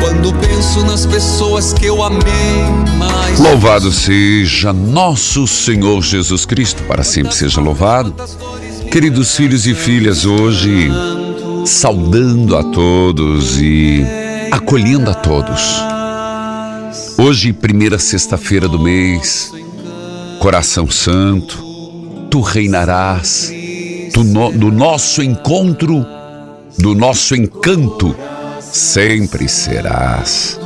Quando penso nas pessoas que eu amei mais. Louvado seja nosso Senhor Jesus Cristo, para sempre seja louvado. Queridos filhos e filhas, hoje saudando a todos e acolhendo a todos. Hoje, primeira sexta-feira do mês, Coração Santo, tu reinarás, tu no, do nosso encontro, do nosso encanto, sempre serás.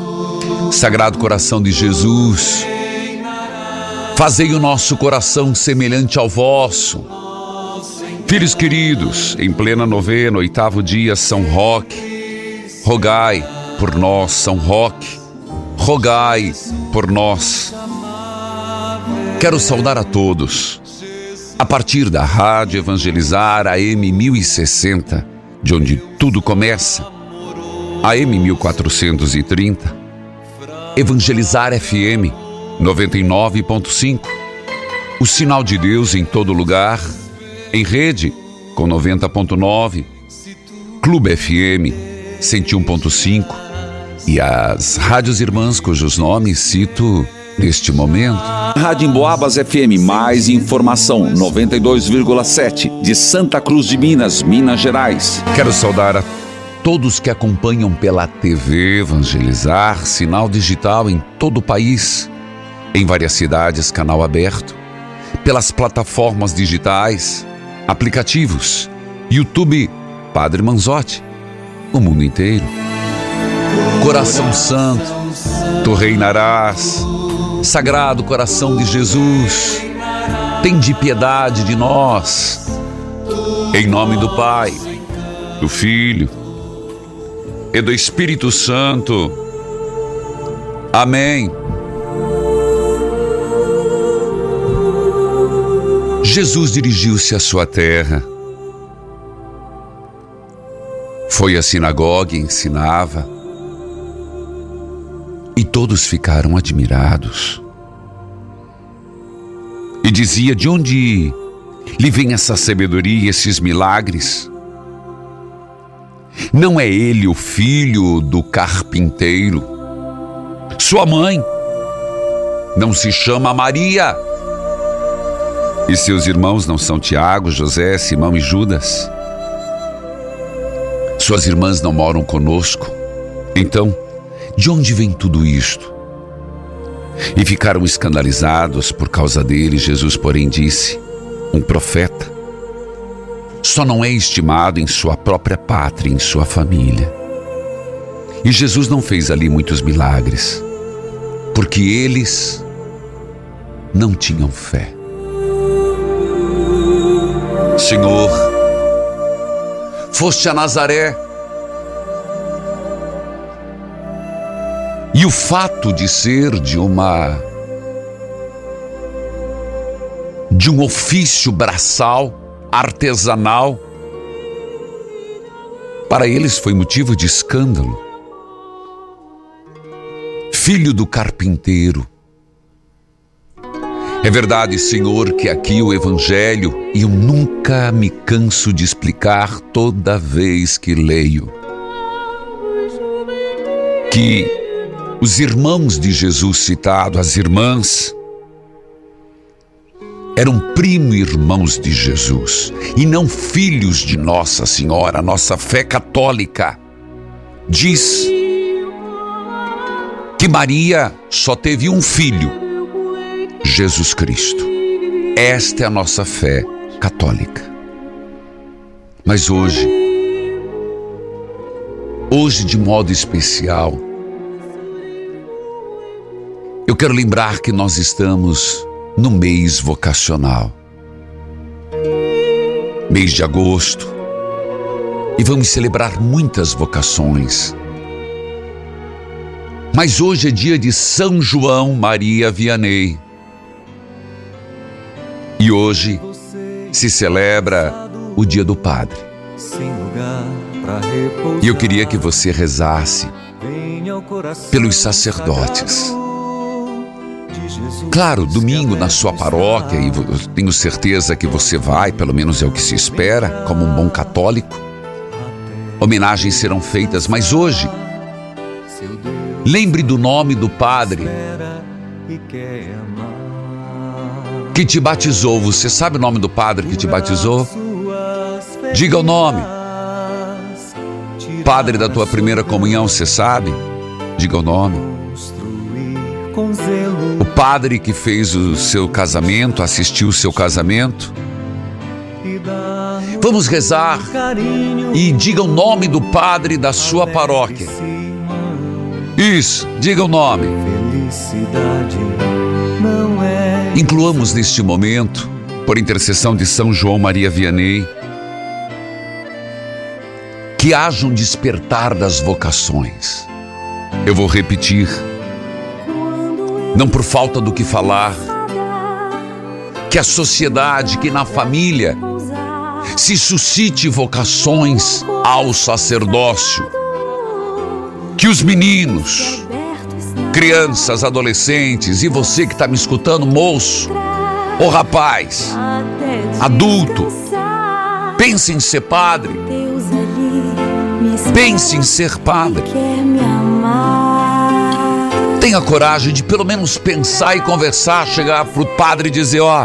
Sagrado coração de Jesus, fazei o nosso coração semelhante ao vosso. Filhos queridos, em plena novena, oitavo dia, São Roque, rogai por nós, São Roque, rogai por nós. Quero saudar a todos, a partir da Rádio Evangelizar AM 1060, de onde tudo começa, AM 1430, Evangelizar FM 99.5, o sinal de Deus em todo lugar, em rede com 90.9, Clube FM 101.5 e as rádios irmãs cujos nomes cito neste momento. Rádio Emboabas FM, mais informação, 92,7, de Santa Cruz de Minas, Minas Gerais. Quero saudar a todos que acompanham pela TV Evangelizar, sinal digital em todo o país, em várias cidades, canal aberto, pelas plataformas digitais, aplicativos, YouTube, Padre Manzotti, o mundo inteiro. Coração Santo, tu reinarás, Sagrado Coração de Jesus, tem de piedade de nós, em nome do Pai, do Filho e do Espírito Santo. Amém. Jesus dirigiu-se à sua terra. Foi à sinagoga e ensinava. E todos ficaram admirados. E dizia: De onde lhe vem essa sabedoria e esses milagres? Não é ele o filho do carpinteiro? Sua mãe não se chama Maria? E seus irmãos não são Tiago, José, Simão e Judas? Suas irmãs não moram conosco? Então, de onde vem tudo isto? E ficaram escandalizados por causa dele. Jesus, porém, disse: Um profeta só não é estimado em sua própria pátria, em sua família. E Jesus não fez ali muitos milagres, porque eles não tinham fé. Senhor, foste a Nazaré. E o fato de ser de uma de um ofício braçal, artesanal, para eles foi motivo de escândalo. Filho do carpinteiro, É verdade, Senhor, que aqui o Evangelho, e eu nunca me canso de explicar toda vez que leio, que os irmãos de Jesus citado, as irmãs, eram primo irmãos de Jesus e não filhos de Nossa Senhora. Nossa fé católica diz que Maria só teve um filho, Jesus Cristo. Esta é a nossa fé católica. Mas hoje, hoje de modo especial, eu quero lembrar que nós estamos no mês vocacional. Mês de agosto. E vamos celebrar muitas vocações. Mas hoje é dia de São João Maria Vianney. E hoje se celebra o Dia do Padre. E eu queria que você rezasse pelos sacerdotes Claro, domingo na sua paróquia, e tenho certeza que você vai, pelo menos é o que se espera, como um bom católico. Homenagens serão feitas, mas hoje, lembre do nome do Padre que te batizou. Você sabe o nome do Padre que te batizou? Diga o nome. Padre da tua primeira comunhão, você sabe? Diga o nome o padre que fez o seu casamento, assistiu o seu casamento. Vamos rezar e diga o nome do padre da sua paróquia. Isso, diga o nome. Incluamos neste momento, por intercessão de São João Maria Vianney, que haja um despertar das vocações. Eu vou repetir não por falta do que falar. Que a sociedade, que na família se suscite vocações ao sacerdócio. Que os meninos, crianças, adolescentes e você que está me escutando, moço ou rapaz, adulto, pense em ser padre. Pense em ser padre tenha coragem de pelo menos pensar e conversar, chegar para o padre e dizer: Ó,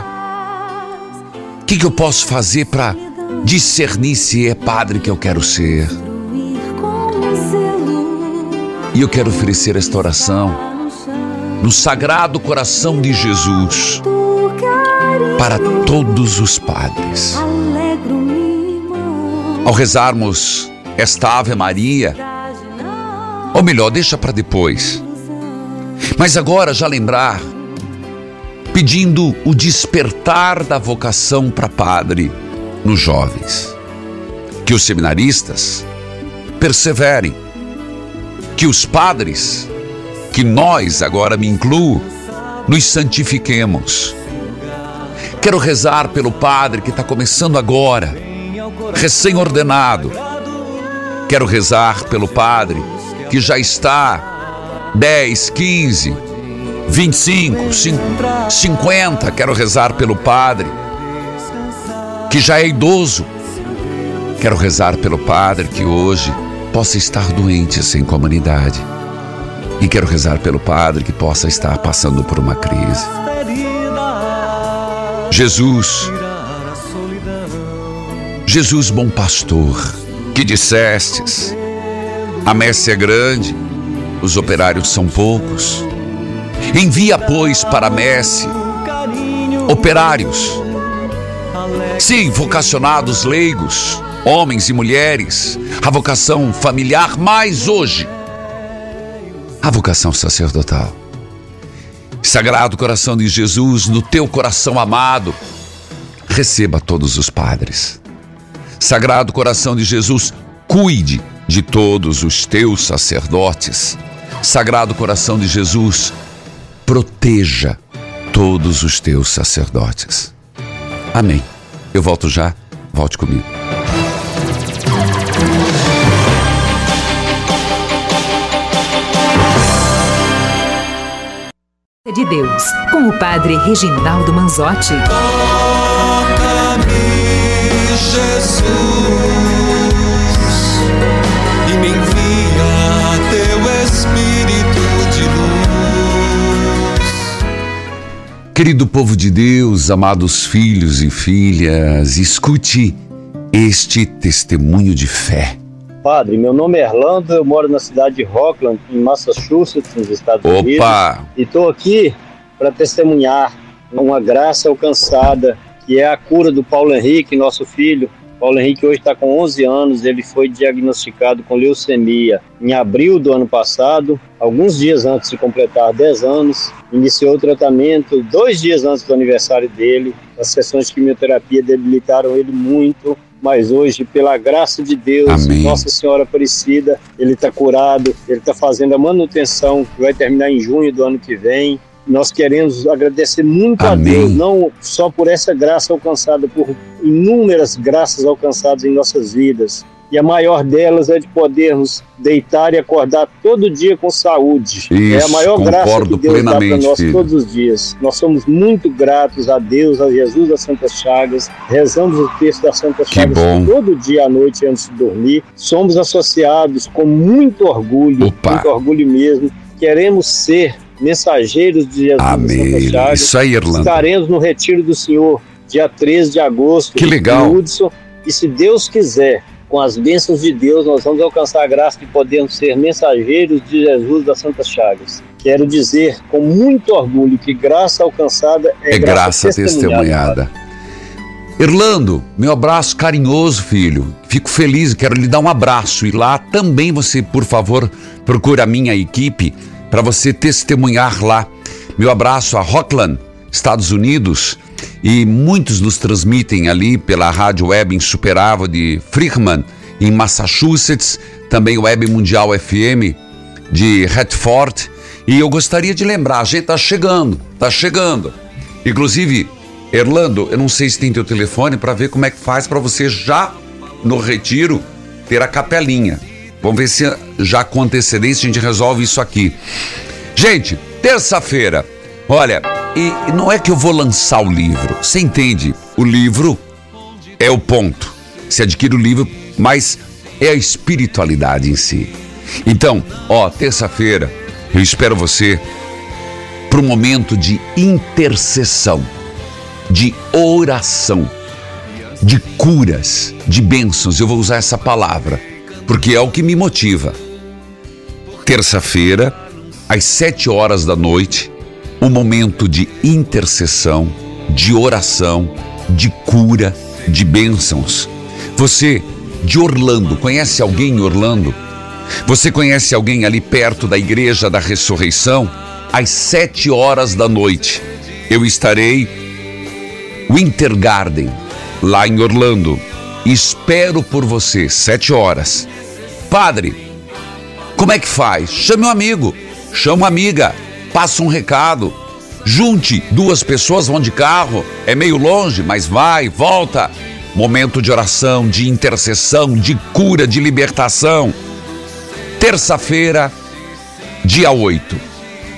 o que, que eu posso fazer para discernir se é padre que eu quero ser? E eu quero oferecer esta oração no Sagrado Coração de Jesus para todos os padres. Ao rezarmos esta Ave Maria, ou melhor, deixa para depois. Mas agora já lembrar, pedindo o despertar da vocação para padre nos jovens. Que os seminaristas perseverem, que os padres, que nós, agora me incluo, nos santifiquemos. Quero rezar pelo padre que está começando agora, recém-ordenado. Quero rezar pelo padre que já está 10, 15, 25, 50. Quero rezar pelo padre que já é idoso. Quero rezar pelo padre que hoje possa estar doente sem comunidade. E quero rezar pelo padre que possa estar passando por uma crise. Jesus, Jesus, bom pastor, que dissestes: a messe é grande os operários são poucos. Envia, pois, para a messe operários, sim, vocacionados leigos, homens e mulheres, a vocação familiar, mais hoje, a vocação sacerdotal. Sagrado coração de Jesus, no teu coração amado, receba todos os padres. Sagrado coração de Jesus, cuide de todos os teus sacerdotes. Sagrado Coração de Jesus, proteja todos os teus sacerdotes. Amém. Eu volto já, volte comigo. de Deus, com o Padre Reginaldo Manzotti. Toca-me, Jesus, Querido povo de Deus, amados filhos e filhas, escute este testemunho de fé. Padre, meu nome é Erlando, eu moro na cidade de Rockland, em Massachusetts, nos Estados Opa. Unidos. E estou aqui para testemunhar uma graça alcançada, que é a cura do Paulo Henrique, nosso filho. Paulo Henrique hoje está com 11 anos, ele foi diagnosticado com leucemia em abril do ano passado, alguns dias antes de completar 10 anos. Iniciou o tratamento dois dias antes do aniversário dele. As sessões de quimioterapia debilitaram ele muito, mas hoje, pela graça de Deus, Amém. Nossa Senhora Aparecida, ele está curado, ele está fazendo a manutenção, que vai terminar em junho do ano que vem. Nós queremos agradecer muito a Amém. Deus, não só por essa graça alcançada, por inúmeras graças alcançadas em nossas vidas. E a maior delas é de podermos deitar e acordar todo dia com saúde. é a Isso, maior graça que Deus dá para nós filho. todos os dias. Nós somos muito gratos a Deus, a Jesus das Santas Chagas. Rezamos o texto das Santas Chagas todo dia à noite antes de dormir. Somos associados com muito orgulho, Opa. muito orgulho mesmo. Queremos ser mensageiros de Jesus Amém. Chagas. Isso aí, Irlanda. Estaremos no Retiro do Senhor, dia 13 de agosto. Que legal. Hudson. E se Deus quiser, com as bênçãos de Deus, nós vamos alcançar a graça de podermos ser mensageiros de Jesus das Santas Chagas. Quero dizer com muito orgulho que graça alcançada é, É graça testemunhada. Irlando, meu abraço carinhoso, filho. Fico feliz, quero lhe dar um abraço. E lá também você, por favor, procure a minha equipe para você testemunhar lá. Meu abraço a Rockland, Estados Unidos. E muitos nos transmitem ali pela rádio web insuperável de Freeman, em Massachusetts. Também Web Mundial FM de Redford. E eu gostaria de lembrar, a gente tá chegando, tá chegando. Inclusive, Erlando, eu não sei se tem teu telefone para ver como é que faz para você já no retiro ter a capelinha. Vamos ver se já com antecedência a gente resolve isso aqui. Gente, terça-feira, olha, e não é que eu vou lançar o livro, você entende? O livro é o ponto. Você adquire o livro, mas é a espiritualidade em si. Então, ó, terça-feira, eu espero você para um momento de intercessão, de oração, de curas, de bênçãos. Eu vou usar essa palavra, porque é o que me motiva. Terça-feira, às sete horas da noite, um momento de intercessão, de oração, de cura, de bênçãos. Você de Orlando, conhece alguém em Orlando? Você conhece alguém ali perto da Igreja da Ressurreição? Às sete horas da noite, eu estarei Winter Garden, lá em Orlando. Espero por você, sete horas. Padre, como é que faz? Chame um amigo, chama uma amiga, passa um recado. Junte duas pessoas, vão de carro, é meio longe, mas vai, volta. Momento de oração, de intercessão, de cura, de libertação. Terça-feira, dia 8.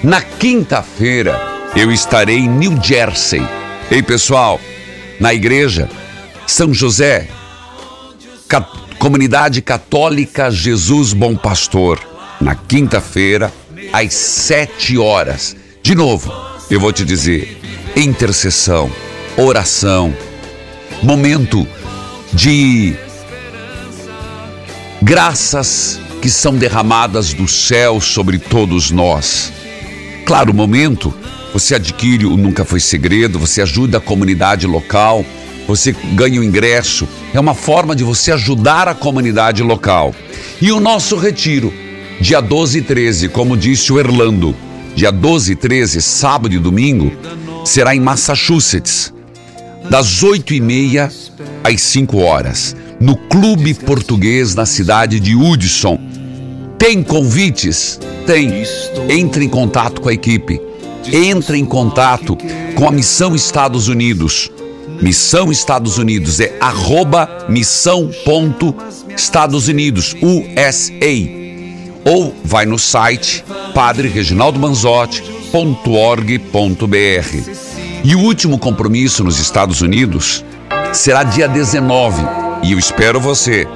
Na quinta-feira, eu estarei em New Jersey. Ei, pessoal, na igreja São José, Comunidade Católica Jesus Bom Pastor, na quinta-feira, às sete horas. De novo, eu vou te dizer: intercessão, oração, momento de graças que são derramadas do céu sobre todos nós. Claro, momento você adquire o Nunca Foi Segredo, você ajuda a comunidade local, você ganha o ingresso. É uma forma de você ajudar a comunidade local. E o nosso retiro, dia 12 e 13, como disse o Erlando, dia 12 e 13, sábado e domingo, será em Massachusetts, das 8 e meia às 5 horas, no Clube Português na cidade de Hudson. Tem convites? Tem. Entre em contato com a equipe. Entre em contato com a Missão Estados Unidos. Missão Estados Unidos é arroba missão ponto Estados Unidos, USA. Ou vai no site Padre Reginaldo Manzotti E o último compromisso nos Estados Unidos será dia 19 e eu espero você.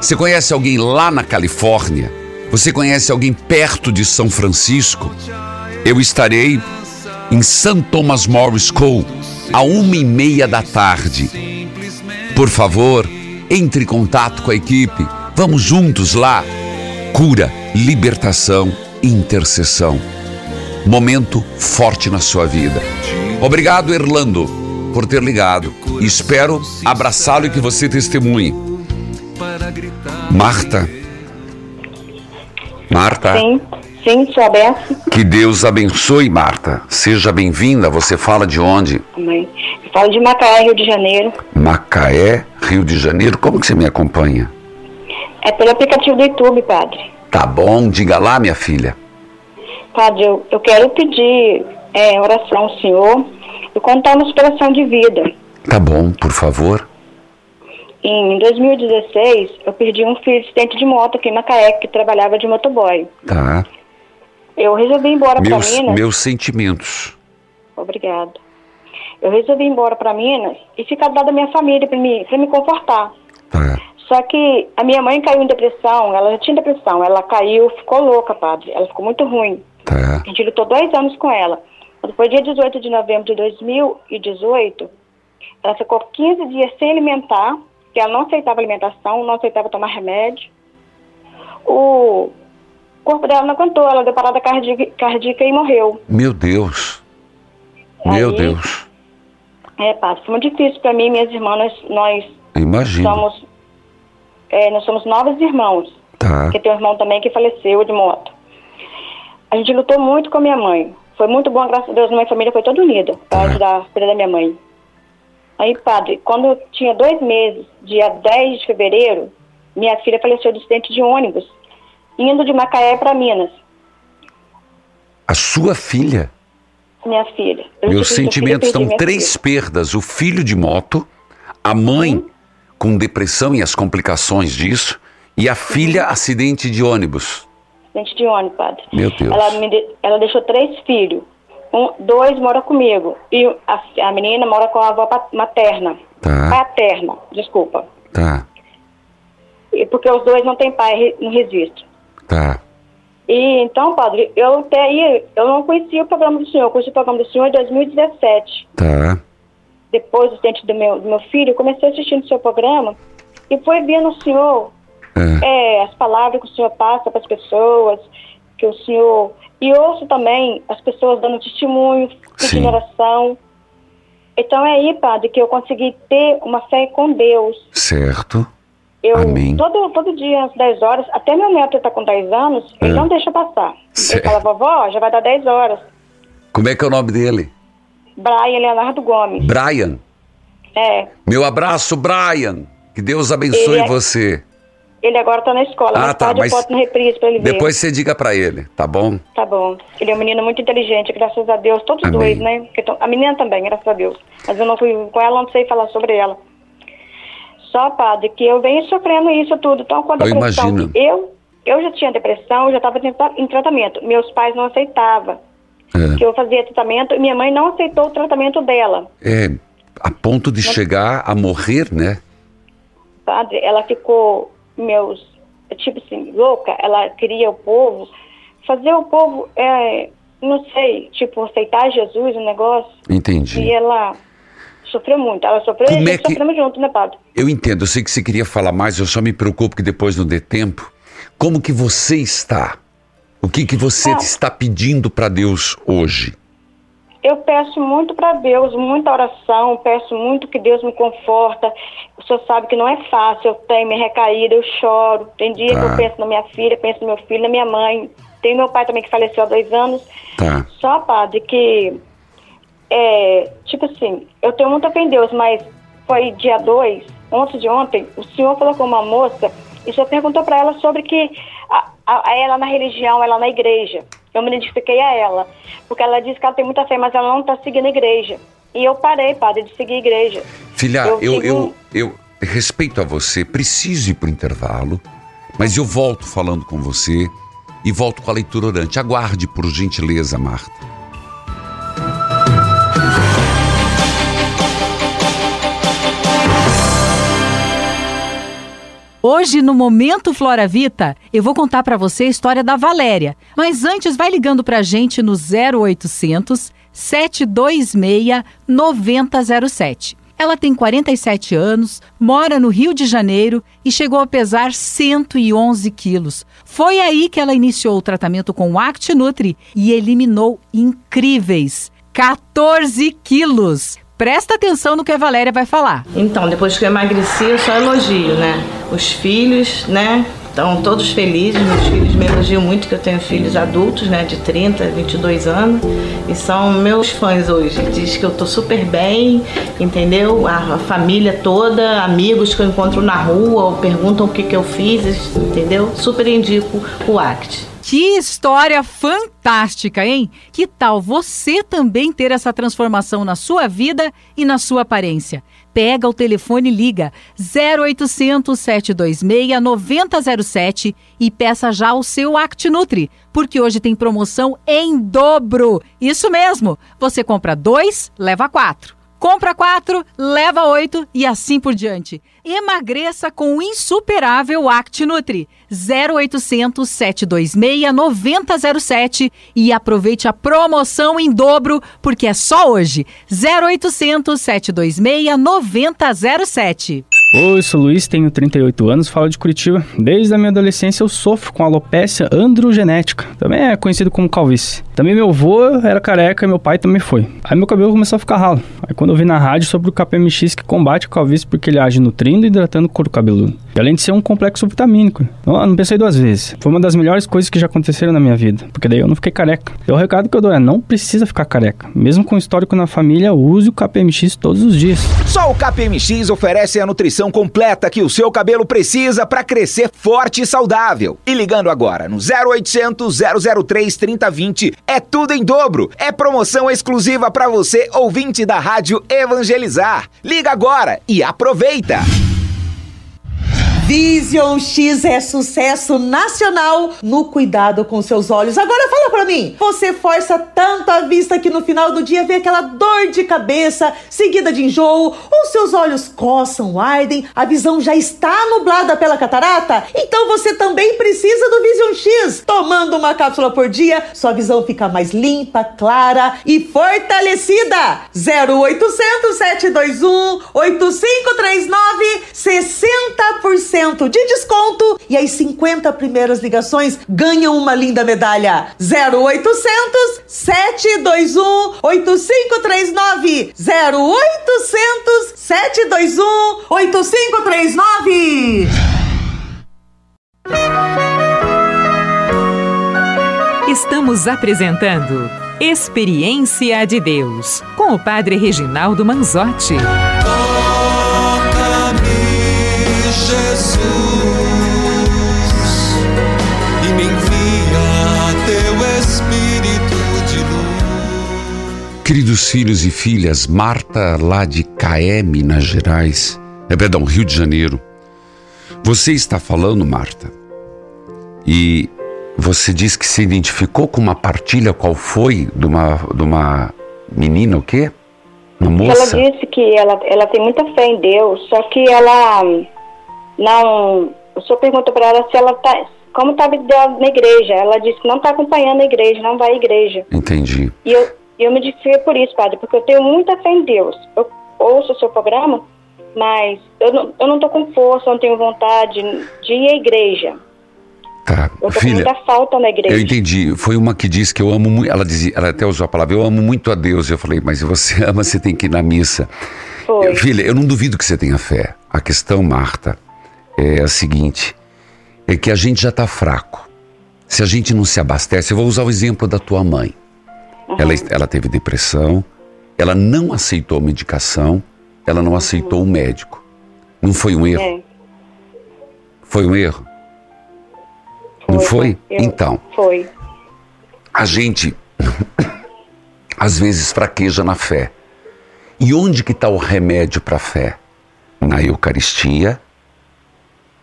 Você conhece alguém lá na Califórnia? Você conhece alguém perto de São Francisco? Eu estarei em St. Thomas More School, a uma e meia da tarde. Por favor, entre em contato com a equipe. Vamos juntos lá. Cura, libertação, intercessão. Momento forte na sua vida. Obrigado, Erlando, por ter ligado. Espero abraçá-lo e que você testemunhe. Marta. Marta. Sim, sim, sou aberta. Que Deus abençoe, Marta. Seja bem-vinda. Você fala de onde? Mãe. Eu falo de Macaé, Rio de Janeiro. Macaé, Rio de Janeiro. Como que você me acompanha? É pelo aplicativo do YouTube, padre. Tá bom, diga lá, minha filha. Padre, eu, eu quero pedir é, oração ao Senhor e contar uma superação de vida. Tá bom, por favor. Em 2016, eu perdi um filho acidente de moto aqui em Macaé, que trabalhava de motoboy. Tá. Eu resolvi ir embora para Minas. meus sentimentos. Obrigada. Eu resolvi ir embora para Minas e ficar do lado da minha família para me, pra me confortar. Tá. Só que a minha mãe caiu em depressão, ela já tinha depressão, ela caiu, ficou louca, padre. Ela ficou muito ruim. Tá. A gente lutou dois anos com ela. Foi dia 18 de novembro de 2018, ela ficou 15 dias sem alimentar, porque ela não aceitava alimentação, não aceitava tomar remédio. O corpo dela não aguentou, ela deu parada cardíaca, e morreu. Meu Deus. Meu Aí- Deus. É, padre, foi muito difícil para mim e minhas irmãs, nós, Imagina. somos, é, nós somos nove irmãos. Tá. porque tem um irmão também que faleceu de moto. A gente lutou muito com a minha mãe. Foi muito bom, graças a Deus, minha família foi toda unida para Tá. ajudar a filha da minha mãe. Aí, padre, quando eu tinha dois meses, dia 10 de fevereiro, minha filha faleceu de acidente de ônibus, indo de Macaé para Minas. A sua filha. Minha filha. Eu Meus sentimentos estão três filha. perdas: o filho de moto, a mãe com depressão e as complicações disso, e a filha acidente de ônibus. Acidente de ônibus, padre. Meu Deus. Ela, de- ela deixou três filhos. Um, dois moram comigo. E a, a menina mora com a avó materna. Tá. Paterna, desculpa. Tá, E porque os dois não têm pai no registro. Tá. E então, padre, eu até aí, eu não conhecia o programa do senhor, eu conheci o programa do senhor em 2017. Tá. Depois do acidente do meu, do meu filho, eu comecei assistindo o seu programa e fui vendo o senhor, É. é, as palavras que o senhor passa para as pessoas, que o senhor. E ouço também as pessoas dando testemunho, pedindo oração. Então é aí, padre, que eu consegui ter uma fé com Deus. Certo. Eu, Amém. Todo, todo dia, às 10 horas, até meu neto está com 10 anos, ele É. não deixa passar. Certo. Ele fala, vovó, já vai dar 10 horas. Como é que é o nome dele? Brian Leonardo Gomes. Brian. É, Meu abraço, Brian. Que Deus abençoe Ele é- você. ele agora está na escola, Ah, tá, tarde mas eu boto no reprise para ele ver. Depois você diga pra ele, tá bom? Tá bom. Ele é um menino muito inteligente, graças a Deus. Todos Amém. dois, né? A menina também, graças a Deus. Mas eu não fui com ela, não sei falar sobre ela. Só, padre, que eu venho sofrendo isso tudo. Então, com a Eu imagino. eu, eu já tinha depressão, eu já estava em tratamento. Meus pais não aceitavam É. que eu fazia tratamento e minha mãe não aceitou o tratamento dela. É, a ponto de chegar a morrer, né? Padre, ela ficou, meus, tipo assim, louca. Ela queria o povo, fazer o povo, é, não sei, tipo, aceitar Jesus, o negócio. Entendi. E ela sofreu muito. Ela sofreu Como e é nós que- sofremos junto, né, padre? Eu entendo, eu sei que você queria falar mais, eu só me preocupo que depois não dê tempo. Como que você está? O que que você Ah. está pedindo pra Deus hoje? Eu peço muito para Deus, muita oração, peço muito que Deus me conforta. O senhor sabe que não é fácil, eu tenho minha recaída, eu choro. Tem dia que Tá. eu penso na minha filha, penso no meu filho, na minha mãe. Tem meu pai também que faleceu há dois anos. Tá. Só, padre, que é, tipo assim, eu tenho muita fé em Deus, mas foi dia 2, ontem de ontem, o senhor falou com uma moça e só perguntou para ela sobre que a, a- a ela na religião, ela na igreja. Eu me identifiquei a ela, porque ela disse que ela tem muita fé, mas ela não está seguindo a igreja. E eu parei, padre, de seguir a igreja. Filha, Eu eu, eu, eu, respeito a você, preciso ir pro intervalo, mas eu volto falando com você e volto com a leitura orante. Aguarde, por gentileza, Marta. Hoje, no Momento Flora Vita, eu vou contar para você a história da Valéria. Mas antes, vai ligando para a gente no 0800 726 9007. Ela tem 47 anos, mora no Rio de Janeiro e chegou a pesar 111 quilos. Foi aí que ela iniciou o tratamento com o ActiNutri e eliminou incríveis 14 quilos. Presta atenção no que a Valéria vai falar. Então, depois que eu emagreci, eu só elogio, né? Os filhos, né? Estão todos felizes, meus filhos me elogiam muito que eu tenho filhos adultos, né, de 30, 22 anos, e são meus fãs hoje. Diz que eu tô super bem, entendeu? A, a família toda, amigos que eu encontro na rua, perguntam o que que eu fiz, entendeu? Super indico o ACT. Que história fantástica, hein? Que tal você também ter essa transformação na sua vida e na sua aparência? Pega o telefone e liga 0800 726 9007 e peça já o seu ActiNutri, porque hoje tem promoção em dobro. Isso mesmo, você compra dois, leva quatro. Compra quatro, leva oito e assim por diante. Emagreça com o insuperável ActiNutri 0800 726 9007 e aproveite a promoção em dobro, porque é só hoje. 0800 726 9007. Oi, sou Luiz, tenho 38 anos, falo de Curitiba. Desde a minha adolescência eu sofro com alopecia androgenética, também é conhecido como calvície. Também meu avô era careca e meu pai também foi. Aí meu cabelo começou a ficar ralo. Aí quando eu vi na rádio sobre o KPMX que combate a calvície porque ele age nutrindo e hidratando o couro cabeludo. Além de ser um complexo vitamínico. Não, não pensei duas vezes. Foi uma das melhores coisas que já aconteceram na minha vida, porque daí eu não fiquei careca. E o recado que eu dou é, não precisa ficar careca. Mesmo com histórico na família, use o KPMX todos os dias. Só o KPMX oferece a nutrição completa que o seu cabelo precisa para crescer forte e saudável. E ligando agora no 0800 003 3020 é tudo em dobro. É promoção exclusiva para você, ouvinte da Rádio Evangelizar. Liga agora e aproveita! Vision X é sucesso nacional no cuidado com seus olhos. Agora fala pra mim, você força tanto a vista que no final do dia vê aquela dor de cabeça seguida de enjoo, ou seus olhos coçam, ardem, a visão já está nublada pela catarata? Então você também precisa do Vision X. Tomando uma cápsula por dia, sua visão fica mais limpa, clara e fortalecida. 0800 721 8539 60% de desconto e as 50 primeiras ligações ganham uma linda medalha. 0800 721 8539 0800 721 8539 Estamos apresentando Experiência de Deus com o Padre Reginaldo Manzotti. Queridos filhos e filhas, Marta, lá de Caé, Minas Gerais, é, perdão, Rio de Janeiro. Você está falando, Marta, e você diz que se identificou com uma partilha, qual foi? De uma, de uma menina, o quê? Uma moça? Ela disse que ela, ela tem muita fé em Deus, só que ela não. O senhor perguntou para ela se ela tá. Como estava dela na igreja. Ela disse que não está acompanhando a igreja, não vai à igreja. Entendi. E eu, eu me identifiquei por isso, padre, porque eu tenho muita fé em Deus. Eu ouço o seu programa, mas eu não, eu não tô com força, não tenho vontade de ir à igreja. Tá, Eu tô com filha, muita falta na igreja. eu entendi. Foi uma que disse que eu amo muito. Ela dizia, ela até usou a palavra, eu amo muito a Deus. Eu falei, mas você ama, você tem que ir na missa. Foi. Eu- Filha, eu não duvido que você tenha fé. A questão, Marta, é a seguinte: é que a gente já está fraco. Se a gente não se abastece, eu vou usar o exemplo da tua mãe. Ela, ela teve depressão, ela não aceitou a medicação, ela não aceitou o médico. Não foi um erro? É, Foi um erro? Não foi? eu- Então, Foi. a gente às vezes fraqueja na fé. E onde que está o remédio para a fé? Na Eucaristia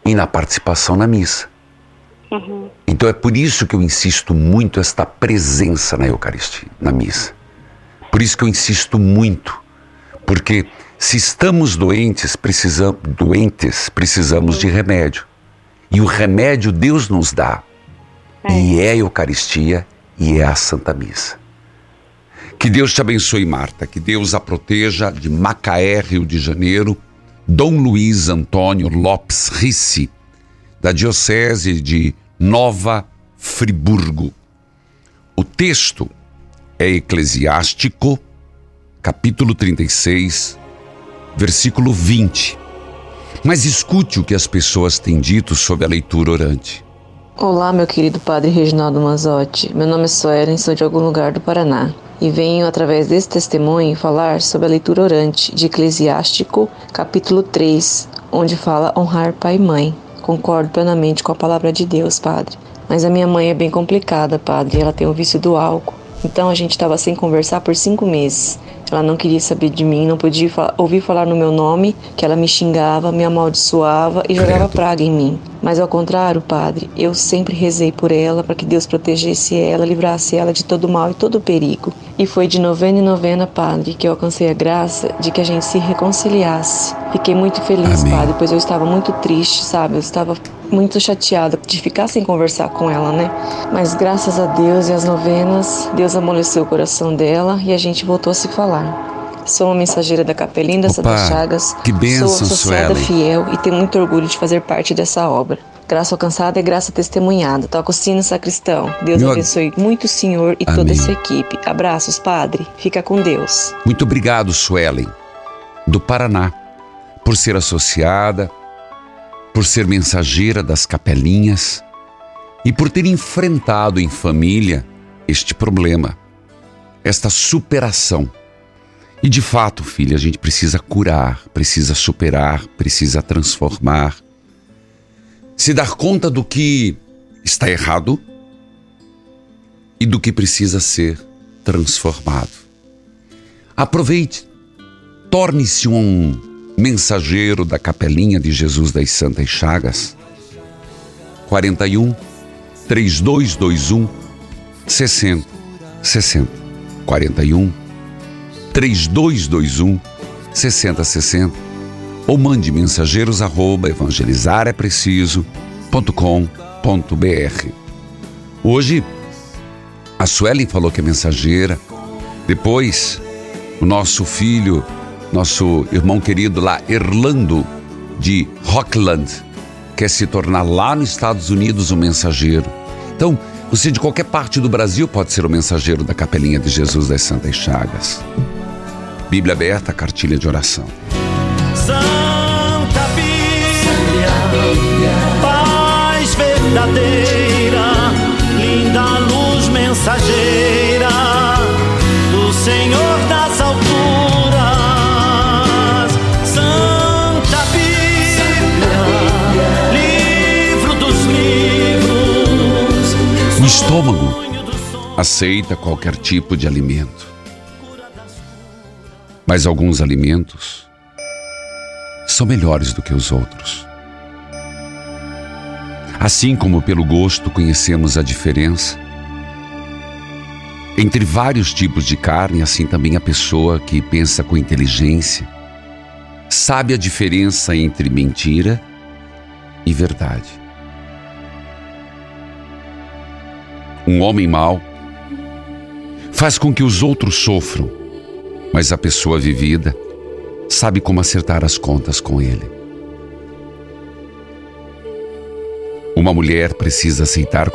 e na participação na missa. Uhum. Então é por isso que eu insisto muito esta presença na Eucaristia, na missa. Por isso que eu insisto muito, Porque se estamos doentes, precisamos, doentes, precisamos de remédio. E o remédio Deus nos dá. É. E é a Eucaristia e é a Santa Missa. Que Deus te abençoe, Marta. Que Deus a proteja de Macaé, Rio de Janeiro. Dom Luiz Antônio Lopes Ricci, da Diocese de Nova Friburgo. O texto é Eclesiástico, capítulo 36, versículo 20. Mas escute o que as pessoas têm dito sobre a leitura orante. Olá, meu querido Padre Reginaldo Mazotti. Meu nome é Suelen, sou de algum lugar do Paraná. E venho, através desse testemunho, falar sobre a leitura orante de Eclesiástico, capítulo 3, onde fala honrar pai e mãe. Concordo plenamente com a palavra de Deus, Padre. Mas a minha mãe é bem complicada, Padre. Ela tem o vício do álcool. Então a gente estava sem conversar por cinco meses. Ela não queria saber de mim, não podia ouvir falar no meu nome, que ela me xingava, me amaldiçoava e jogava praga em mim. Mas ao contrário, padre, eu sempre rezei por ela para que Deus protegesse ela, livrasse ela de todo mal e todo perigo. E foi de novena em novena, padre, que eu alcancei a graça de que a gente se reconciliasse. Fiquei muito feliz, Amém. padre, pois eu estava muito triste, sabe? Eu estava muito chateada de ficar sem conversar com ela, né? Mas graças a Deus e as novenas, Deus amoleceu o coração dela e a gente voltou a se falar. Sou uma mensageira da Capelinha da Santa Chagas. Que bênção, Sou associada Suelen. fiel e tenho muito orgulho de fazer parte dessa obra. Graça alcançada é graça testemunhada. Toca o sino sacristão. Deus Meu... abençoe muito o senhor e Amém. toda essa equipe. Abraços, padre. Fica com Deus. Muito obrigado, Suelen, do Paraná, por ser associada, por ser mensageira das capelinhas e por ter enfrentado em família este problema, esta superação e de fato, filha, a gente precisa curar, precisa superar, precisa transformar, se dar conta do que está errado e do que precisa ser transformado. Aproveite, torne-se um mensageiro da Capelinha de Jesus das Santas Chagas. 41 3221 60 60 41 3221 6060 ou mande mensageiros arroba evangelizarepreciso.com.br. Hoje, a Suelen falou que é mensageira. Depois, o nosso filho, nosso irmão querido lá, Erlando, de Rockland, quer se tornar lá nos Estados Unidos um mensageiro. Então, você de qualquer parte do Brasil pode ser o mensageiro da Capelinha de Jesus das Santas Chagas. Bíblia aberta, cartilha de oração. Santa Bíblia, paz verdadeira, estômago aceita qualquer tipo de alimento mas alguns alimentos são melhores do que os outros. Assim como pelo gosto conhecemos a diferença entre vários tipos de carne, assim também a pessoa que pensa com inteligência sabe a diferença entre mentira e verdade. Um homem mau faz com que os outros sofram mas a pessoa vivida sabe como acertar as contas com ele. Uma mulher precisa aceitar,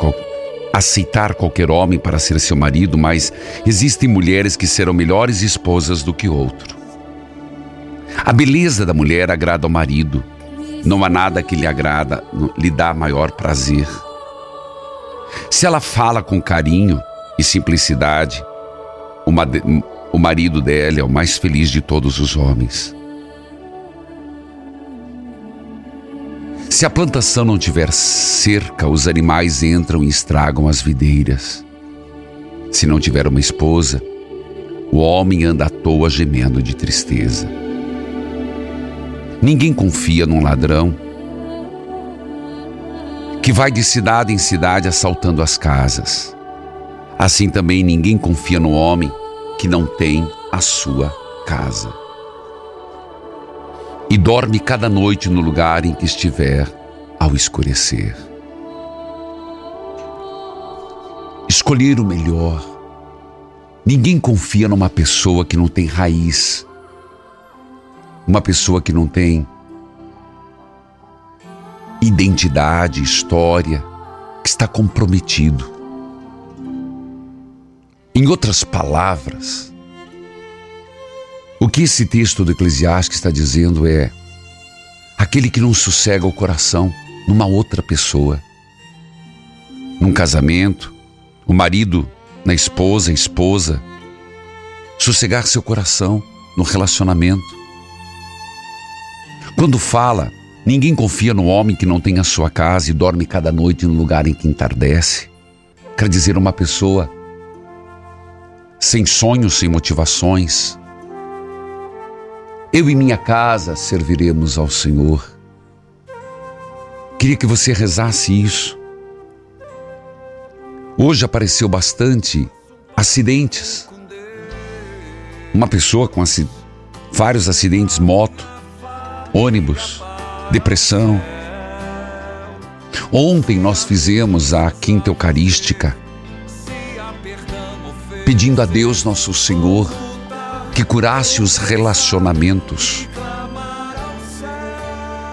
aceitar qualquer homem para ser seu marido, mas existem mulheres que serão melhores esposas do que outro. A beleza da mulher agrada ao marido. Não há nada que lhe agrada, lhe dá maior prazer. Se ela fala com carinho e simplicidade, o marido dela é o mais feliz de todos os homens. Se a plantação não tiver cerca, os animais entram e estragam as videiras. Se não tiver uma esposa, o homem anda à toa gemendo de tristeza. Ninguém confia num ladrão que vai de cidade em cidade assaltando as casas. Assim também ninguém confia no homem que não tem a sua casa. e dorme cada noite no lugar em que estiver ao escurecer. Escolher o melhor. Ninguém confia numa pessoa que não tem raiz, uma pessoa que não tem identidade, história, que está comprometido. Em outras palavras, o que esse texto do Eclesiastes está dizendo é: aquele que não sossega o coração numa outra pessoa, num casamento, o marido na esposa, a esposa, sossegar seu coração no relacionamento. Quando fala, ninguém confia no homem que não tem a sua casa e dorme cada noite no lugar em que entardece. Quer dizer, uma pessoa sem sonhos, sem motivações. Eu e minha casa serviremos ao Senhor. Queria que você rezasse isso. Hoje apareceu bastante acidentes. Uma pessoa com aci vários acidentes moto, ônibus, depressão. Ontem nós fizemos a quinta eucarística, pedindo a Deus nosso Senhor que curasse os relacionamentos.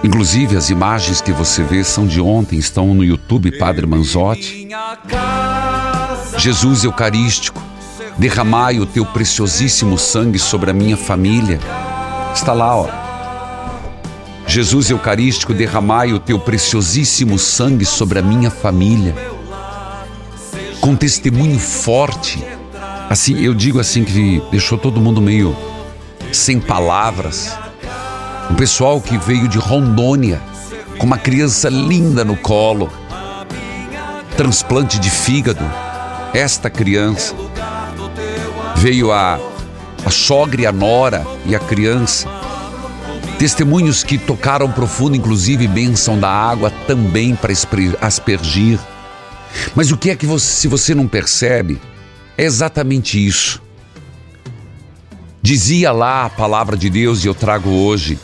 Inclusive as imagens que você vê são de ontem, estão no YouTube Padre Manzotti. Jesus Eucarístico, derramai o teu preciosíssimo sangue sobre a minha família. Está lá, ó. Jesus Eucarístico, derramai o teu preciosíssimo sangue sobre a minha família. Com testemunho forte. Assim, eu digo assim que deixou todo mundo meio sem palavras. Um pessoal que veio de Rondônia, com uma criança linda no colo, transplante de fígado. Esta criança veio a, a sogra e a nora e a criança. Testemunhos que tocaram profundo, inclusive bênção da água também para aspergir. Mas o que é que você, se você não percebe, é exatamente isso. Dizia lá a palavra de Deus e eu trago hoje.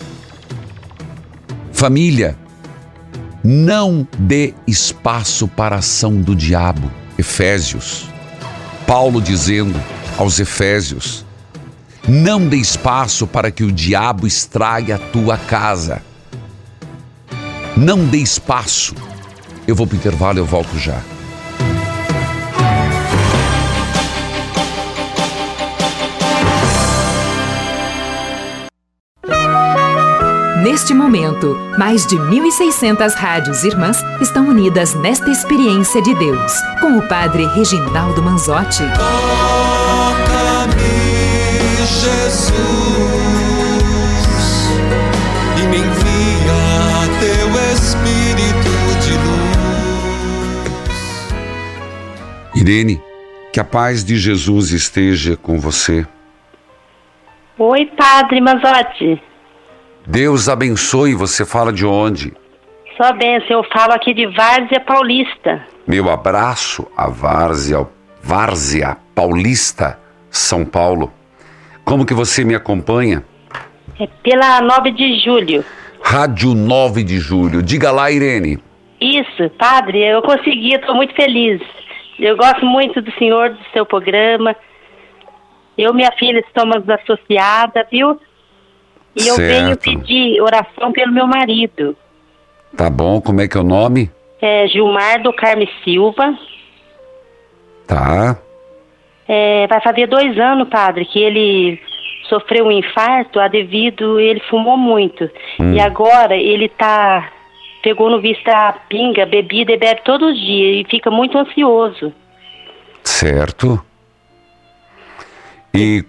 Família, não dê espaço para a ação do diabo. Efésios. Paulo dizendo aos Efésios: Não dê espaço para que o diabo estrague a tua casa. Não dê espaço. Eu vou para o intervalo, eu volto já. Neste momento, mais de 1.600 rádios irmãs estão unidas nesta experiência de Deus, com o Padre Reginaldo Manzotti. Jesus, e me envia teu Espírito de luz. Irene, que a paz de Jesus esteja com você. Oi, Padre Manzotti. Deus abençoe. Você fala de onde? Só benção, eu falo aqui de Várzea Paulista. Meu abraço a Várzea, Várzea Paulista, São Paulo. Como que você me acompanha? É pela 9 de julho. Rádio 9 de Julho. Diga lá, Irene. Isso, padre, eu consegui, estou muito feliz. Eu gosto muito do senhor, do seu programa. Eu e minha filha estamos associadas, viu? E eu venho Certo. pedir oração pelo meu marido. Tá bom, como é que é o nome? É Gilmar do Carme Silva. Tá. É, vai fazer dois anos, padre, que ele sofreu um infarto a devido ele fumou muito. Hum. E agora ele tá pegou no vício da pinga, bebida e bebe todos os dias e fica muito ansioso. Certo. E,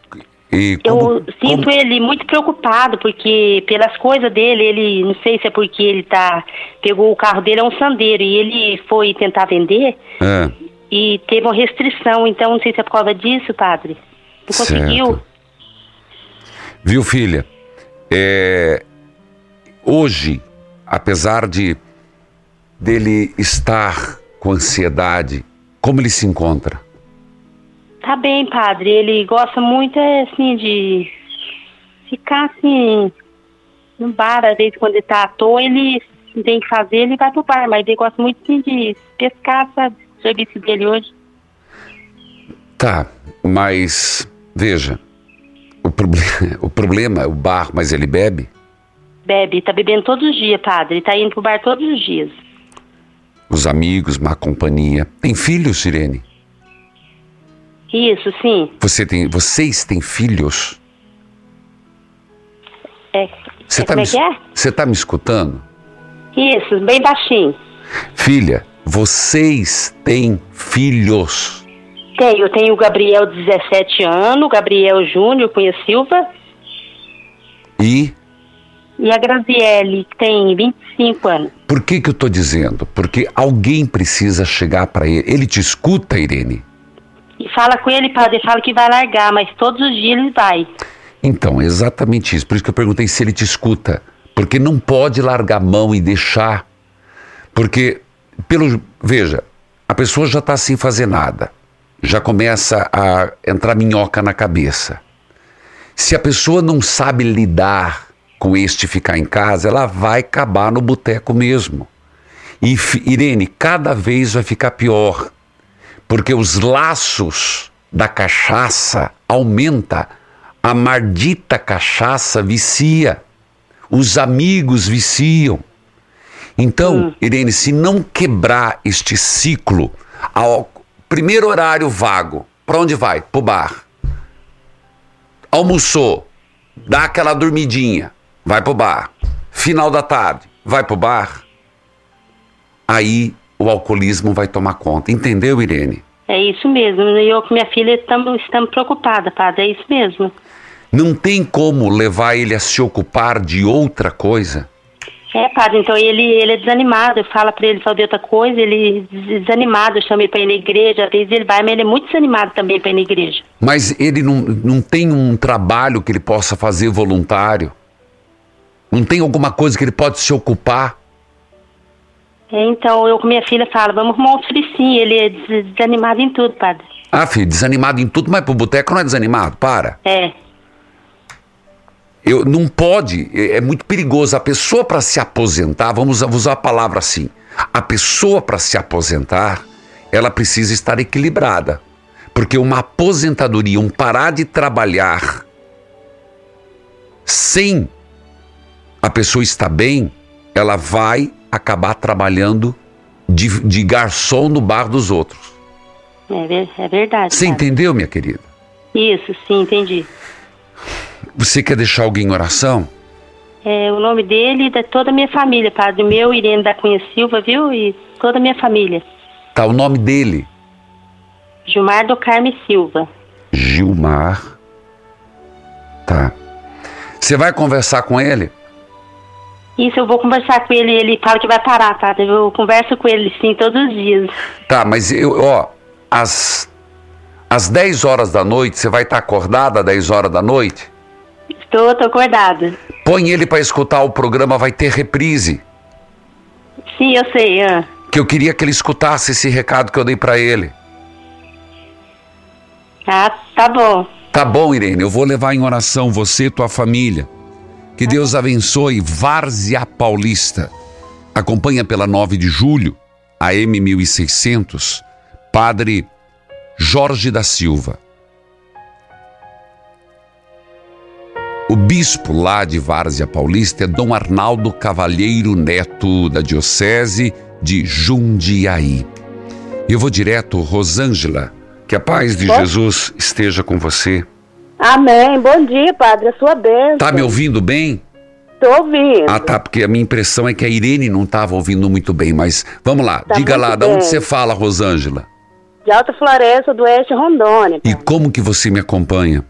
e Eu como, sinto ele muito preocupado porque pelas coisas dele, ele não sei se é porque ele tá pegou o carro dele é um sandeiro e ele foi tentar vender É, e teve uma restrição, então não sei se é por causa disso, padre. Não conseguiu. Certo. Viu, filha? É, hoje, apesar de dele estar com ansiedade, como ele se encontra? Tá bem, padre. Ele gosta muito é, assim de ficar assim no bar, às vezes quando ele tá à toa, ele tem que fazer, ele vai pro bar, mas ele gosta muito assim, de pescar, sabe? Serviço dele hoje. Tá, mas veja, o, proble o problema é o bar, mas ele bebe? Bebe, tá bebendo todos os dias, padre. Tá indo pro bar todos os dias. Os amigos, má companhia. Tem filhos, Irene? Isso, sim. Você tem, vocês têm filhos? É. Você é, tá como me, é que é? Você tá me escutando? Isso, bem baixinho. Filha, vocês têm filhos? Tenho, eu tenho o Gabriel, 17 anos, o Gabriel Júnior, Cunha Silva, E e a Graziele, que tem 25 anos. por que que eu tô dizendo? Porque alguém precisa chegar para ele. Ele te escuta, Irene? E fala com ele, padre, fala que vai largar, mas todos os dias ele vai. Então, é exatamente isso. Por isso que eu perguntei se ele te escuta. Porque não pode largar a mão e deixar. Porque, pelo. Veja, a pessoa já está sem fazer nada. Já começa a entrar minhoca na cabeça. Se a pessoa não sabe lidar com este ficar em casa, ela vai acabar no boteco mesmo. E, Irene, cada vez vai ficar pior. Porque os laços da cachaça aumenta. A maldita cachaça vicia. Os amigos viciam. Então, Irene, se não quebrar este ciclo, ao primeiro horário vago, para onde vai? Pro bar. Almoçou, dá aquela dormidinha, vai pro bar. Final da tarde, vai pro bar. Aí o alcoolismo vai tomar conta. Entendeu, Irene? É isso mesmo. Eu com minha filha estamos, estamos preocupadas, padre. É isso mesmo. Não tem como levar ele a se ocupar de outra coisa. É, padre, então ele, ele é desanimado. Eu falo pra ele fazer outra coisa, ele é desanimado. Eu chamo ele pra ir na igreja. Às vezes ele vai, mas ele é muito desanimado também pra ir na igreja. Mas ele não, não tem um trabalho que ele possa fazer voluntário. Não tem alguma coisa que ele pode se ocupar. É, então eu com minha filha falo, vamos arrumar um fricinho. Ele é des- desanimado em tudo, padre. Ah, filho, desanimado em tudo, mas pro boteco não é desanimado. Para. É. Eu, não pode, é, é muito perigoso. A pessoa para se aposentar, vamos usar- a palavra assim: a pessoa para se aposentar, ela precisa estar equilibrada. Porque uma aposentadoria, um parar de trabalhar sem a pessoa estar bem, ela vai acabar trabalhando de, de garçom no bar dos outros. É, é verdade. Você padre. entendeu, minha querida? Isso, sim, entendi. Você quer deixar alguém em oração? É, o nome dele e da toda a minha família, padre. Meu, Irene da Cunha Silva, viu? E toda a minha família. Tá, o nome dele. Gilmar do Carme Silva. Gilmar. Tá. Você vai conversar com ele? Isso, eu vou conversar com ele. Ele fala que vai parar, padre. Eu converso com ele, sim, todos os dias. Tá, mas eu, ó, às, às 10 horas da noite, você vai estar acordada às 10 horas da noite? Estou, tô acordada. Põe ele para escutar o programa, vai ter reprise. Sim, eu sei. Ah. Que eu queria que ele escutasse esse recado que eu dei para ele. ah, tá bom. Tá bom, Irene, eu vou levar em oração você e tua família. Que Deus abençoe Várzea Paulista. Acompanha pela 9 de julho, a M1600, Padre Jorge da Silva. O bispo lá de Várzea Paulista é Dom Arnaldo Cavalheiro Neto, da Diocese de Jundiaí. Eu vou direto, Rosângela, que a paz de Bom. Jesus esteja com você. Amém. Bom dia, padre. A sua bênção. Tá me ouvindo bem? Tô ouvindo. Ah, tá, porque a minha impressão é que a Irene não estava ouvindo muito bem, mas vamos lá, Tá diga lá, da onde você fala, Rosângela? De Alta Floresta do Oeste Rondônia. E como que você me acompanha?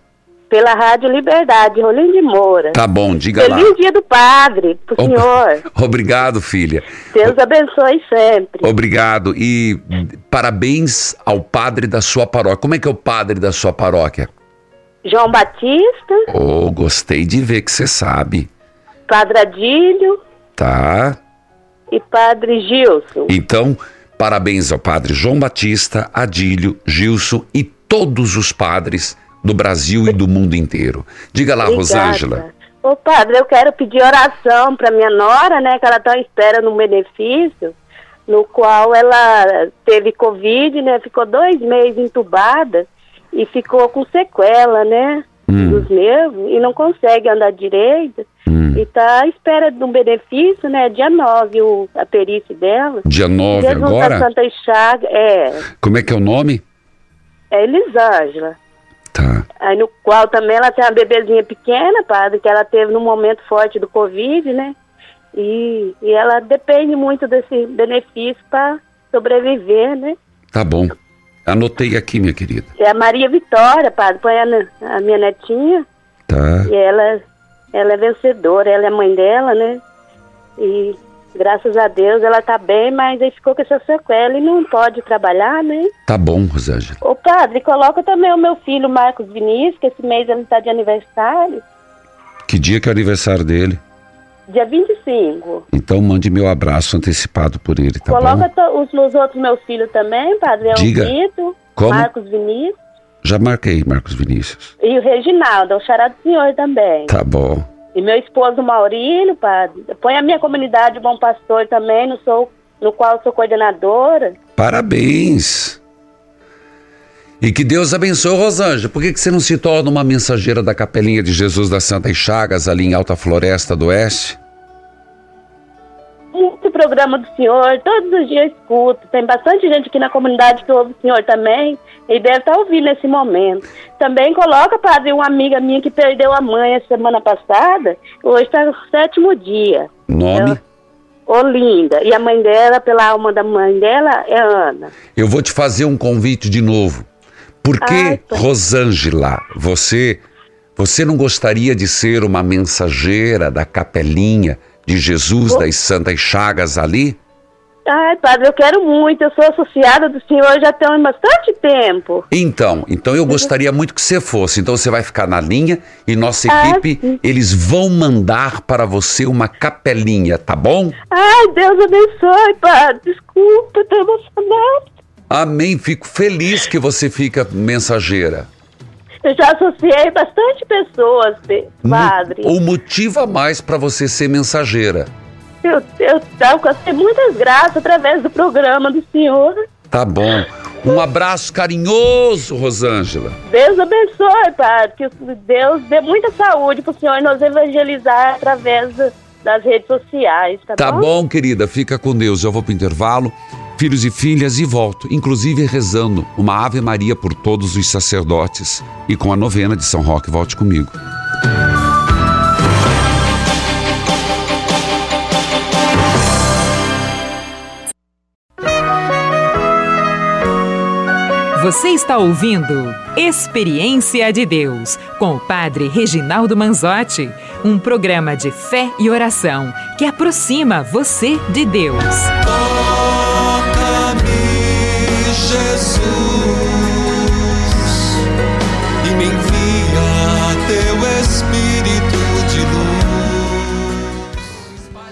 Pela Rádio Liberdade, Rolim de Moura. Tá bom, diga lá. Feliz dia do padre, pro Opa. senhor. Obrigado, filha. Deus abençoe sempre. Obrigado e parabéns ao padre da sua paróquia. Como é que é o padre da sua paróquia? João Batista, Oh, gostei de ver que você sabe. Padre Adílio Tá? e Padre Gilson. Então, parabéns ao padre João Batista, Adílio, Gilson e todos os padres do Brasil e do mundo inteiro. Diga lá, Obrigada. Rosângela. Ô padre, eu quero pedir oração para minha nora, né? Que ela está à espera no benefício, no qual ela teve Covid, né? Ficou dois meses entubada e ficou com sequela, né? Dos nervos e não consegue andar direito. E está à espera de um benefício, né? Dia 9, o, a perícia dela. Dia 9 Jesus da agora? Santa Chaga, é, Como é que é o nome? é Elisângela. Tá. Aí no qual também ela tem uma bebezinha pequena, padre, que ela teve num momento forte do Covid, né? E, e ela depende muito desse benefício para sobreviver, né? Tá bom. Anotei aqui, minha querida. É a Maria Vitória, padre, põe a, a minha netinha, Tá. e ela, ela é vencedora, ela é mãe dela, né? E graças a Deus ela tá bem, mas aí ficou com essa sequela e não pode trabalhar, né? Tá bom, Rosângela. Ô padre, coloca também o meu filho Marcos Vinícius, que esse mês ele tá de aniversário, Que dia que é o aniversário dele? dia 25. Então mande meu abraço antecipado por ele, tá coloca bom? os, os outros meus filhos também, padre, é o Diga. Vitor, Como? Marcos Vinícius Já marquei, Marcos Vinícius. e o Reginaldo, é o xará do senhor também. Tá bom. E meu esposo Maurílio, padre, põe a minha comunidade Bom Pastor também, no, sou, no qual sou coordenadora. Parabéns. E que Deus abençoe, Rosângela. Por que, que você não se torna uma mensageira da Capelinha de Jesus das Santas Chagas, ali em Alta Floresta do Oeste? Programa do senhor, todos os dias eu escuto. Tem bastante gente aqui na comunidade que ouve o senhor também. E deve estar ouvindo nesse momento. Também coloca, padre, uma amiga minha que perdeu a mãe a semana passada. Hoje está no sétimo dia. Nome? Olinda. E a mãe dela, pela alma da mãe dela, é Ana. Eu vou te fazer um convite de novo. Por que, Ai, pai. Rosângela, você, você não gostaria de ser uma mensageira da Capelinha de Jesus das Santas Chagas ali? Ai, padre, eu quero muito. Eu sou associada do senhor já tem bastante tempo. Então, então eu gostaria muito que você fosse. Então você vai ficar na linha e nossa Ah, equipe, eles vão mandar para você uma capelinha, tá bom? Ai, Deus abençoe, padre. Desculpa, tô emocionada. Amém. Fico feliz que você fica mensageira. Eu já associei bastante pessoas, pe- padre. O motivo a mais para você ser mensageira. Eu, eu alcancei muitas graças através do programa do senhor. Tá bom. Um abraço carinhoso, Rosângela. Deus abençoe, padre. Que Deus dê muita saúde pro senhor nos evangelizar através da- das redes sociais, tá, Tá bom, querida, fica com Deus. Eu vou pro intervalo, filhos e filhas, e volto, inclusive rezando uma Ave Maria por todos os sacerdotes e com a novena de São Roque. Volte comigo. Você está ouvindo Experiência de Deus com o Padre Reginaldo Manzotti, um programa de fé e oração que aproxima você de Deus.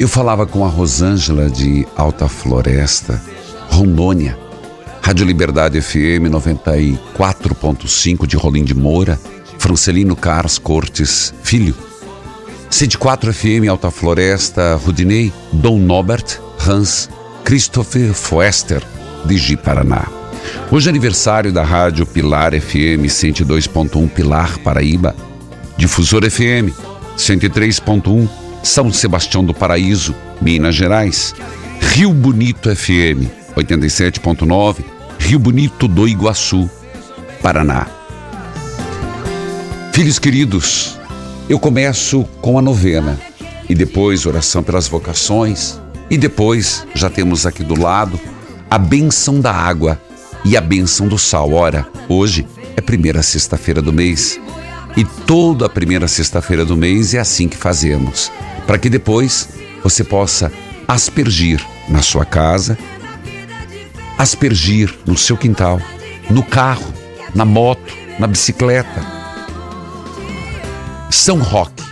Eu falava com a Rosângela de Alta Floresta, Rondônia, Rádio Liberdade FM 94.5 de Rolim de Moura, Francelino Carlos Cortes Filho, Cid 4 FM Alta Floresta, Rudinei, Dom Norbert, Hans, Christopher Foester, de Ji Paraná. Hoje é aniversário da Rádio Pilar FM 102.1 Pilar, Paraíba, Difusor FM 103.1 São Sebastião do Paraíso, Minas Gerais, Rio Bonito FM 87.9 Rio Bonito do Iguaçu, Paraná. Filhos queridos, eu começo com a novena e depois oração pelas vocações e depois já temos aqui do lado a bênção da água e a bênção do sal. Ora, hoje é primeira sexta-feira do mês e toda a primeira sexta-feira do mês é assim que fazemos, para que depois você possa aspergir na sua casa, aspergir no seu quintal, no carro, na moto, na bicicleta. São Roque,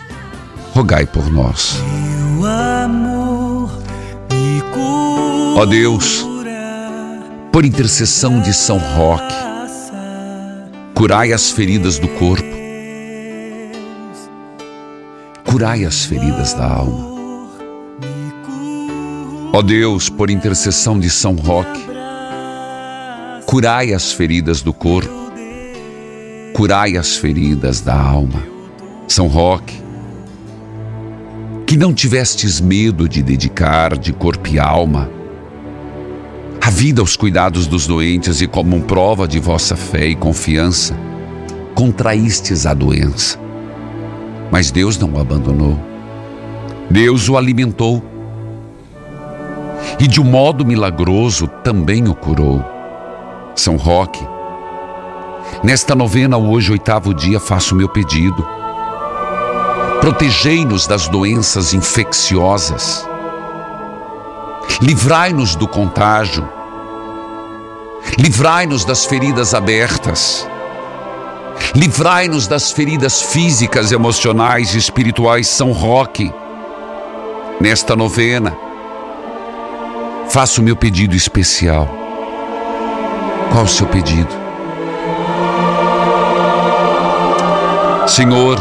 rogai por nós. Ó Deus, por intercessão de São Roque, curai as feridas do corpo, curai as feridas da alma. Ó Deus, por intercessão de São Roque, curai as feridas do corpo, curai as feridas da alma. São Roque, que não tivestes medo de dedicar de corpo e alma a vida aos cuidados dos doentes e como prova de vossa fé e confiança, contraístes a doença. Mas Deus não o abandonou. Deus o alimentou. E de um modo milagroso também o curou. São Roque, nesta novena, hoje, oitavo dia, faço o meu pedido. Protegei-nos das doenças infecciosas. Livrai-nos do contágio. Livrai-nos das feridas abertas. Livrai-nos das feridas físicas, emocionais e espirituais. São Roque, nesta novena, faço o meu pedido especial. Qual o seu pedido? Senhor,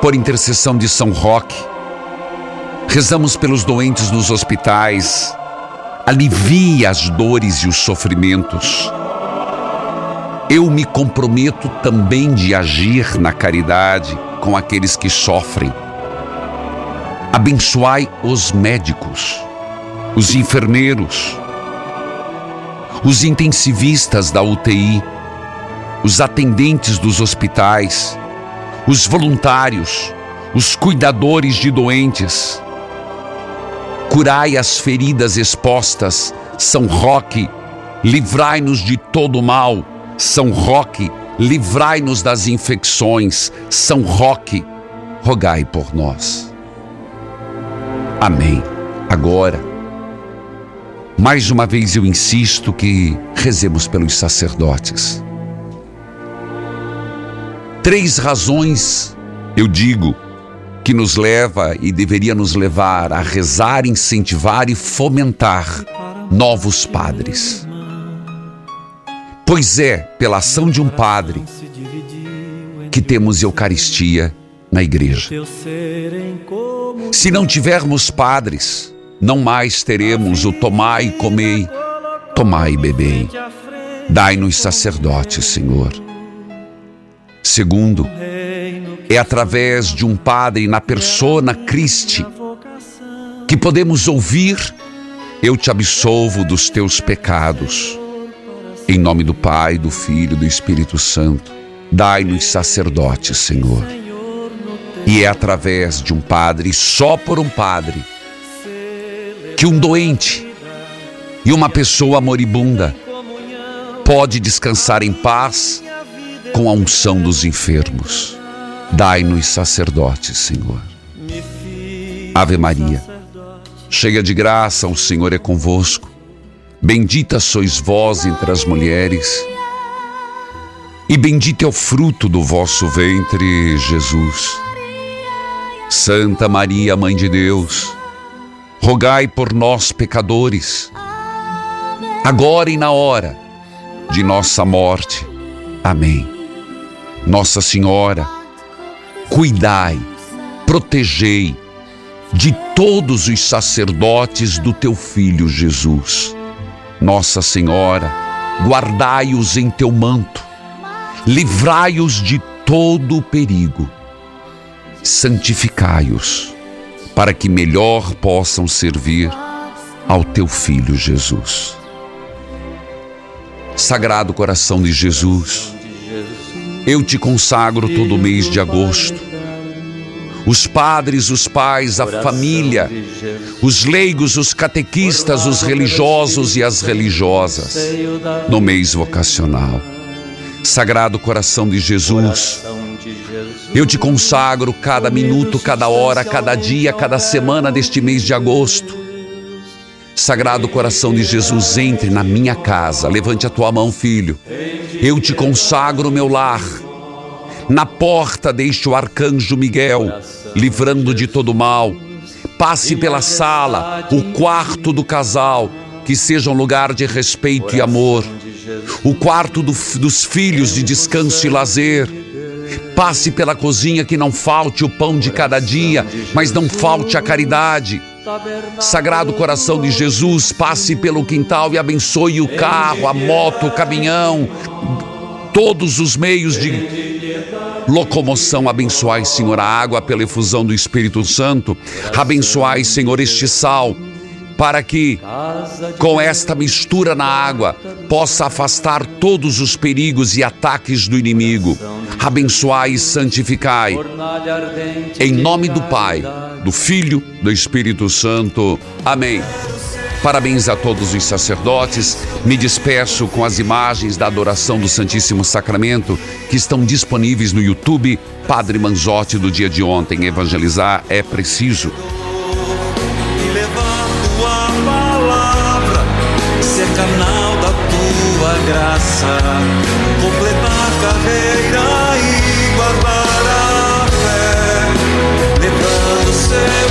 por intercessão de São Roque, rezamos pelos doentes nos hospitais, alivie as dores e os sofrimentos eu me comprometo também de agir na caridade com aqueles que sofrem. Abençoai os médicos, os enfermeiros, os intensivistas da UTI, os atendentes dos hospitais, os voluntários, os cuidadores de doentes. Curai as feridas expostas, São Roque, livrai-nos de todo mal são Roque, livrai-nos das infecções. São Roque, rogai por nós. Amém. Agora, mais uma vez eu insisto que rezemos pelos sacerdotes. Três razões, eu digo, que nos leva e deveria nos levar a rezar, incentivar e fomentar novos padres. Pois é pela ação de um padre que temos Eucaristia na igreja. Se não tivermos padres, não mais teremos o tomai e comei, tomai e bebei. Dai-nos sacerdotes, Senhor. Segundo, é através de um padre na persona Christi que podemos ouvir: Eu te absolvo dos teus pecados em nome do Pai, do Filho e do Espírito Santo, dai-nos sacerdotes, Senhor. E é através de um padre, só por um padre, que um doente e uma pessoa moribunda pode descansar em paz com a unção dos enfermos. Dai-nos sacerdotes, Senhor. Ave Maria, cheia de graça, o Senhor é convosco. Bendita sois vós entre as mulheres, e bendito é o fruto do vosso ventre, Jesus. Santa Maria, Mãe de Deus, rogai por nós, pecadores, agora e na hora de nossa morte. Amém. Nossa Senhora, cuidai, protegei de todos os sacerdotes do teu filho Jesus nossa Senhora, guardai-os em teu manto, livrai-os de todo o perigo, santificai-os, para que melhor possam servir ao teu Filho Jesus. Sagrado coração de Jesus, eu te consagro todo mês de agosto os padres, os pais, a família, os leigos, os catequistas, os religiosos e as religiosas, no mês vocacional. Sagrado coração de Jesus, eu te consagro cada minuto, cada hora, cada dia, cada semana deste mês de agosto. Sagrado coração de Jesus, entre na minha casa. Levante a tua mão, filho. Eu te consagro meu lar na porta deixe o arcanjo Miguel, livrando de todo mal. Passe pela sala, o quarto do casal, que seja um lugar de respeito e amor. O quarto do, dos filhos de descanso e lazer. Passe pela cozinha que não falte o pão de cada dia, mas não falte a caridade. Sagrado coração de Jesus, passe pelo quintal e abençoe o carro, a moto, o caminhão, todos os meios de locomoção. Abençoai, Senhor, a água pela efusão do Espírito Santo. Abençoai, Senhor, este sal para que, com esta mistura na água, possa afastar todos os perigos e ataques do inimigo. Abençoai e santificai. Em nome do Pai, do Filho, do Espírito Santo. Amém. Parabéns a todos os sacerdotes. Me despeço com as imagens da adoração do Santíssimo Sacramento que estão disponíveis no YouTube. Padre Manzotti do dia de ontem. Evangelizar é preciso. Graça, completar carreira e guardar a fé, levando.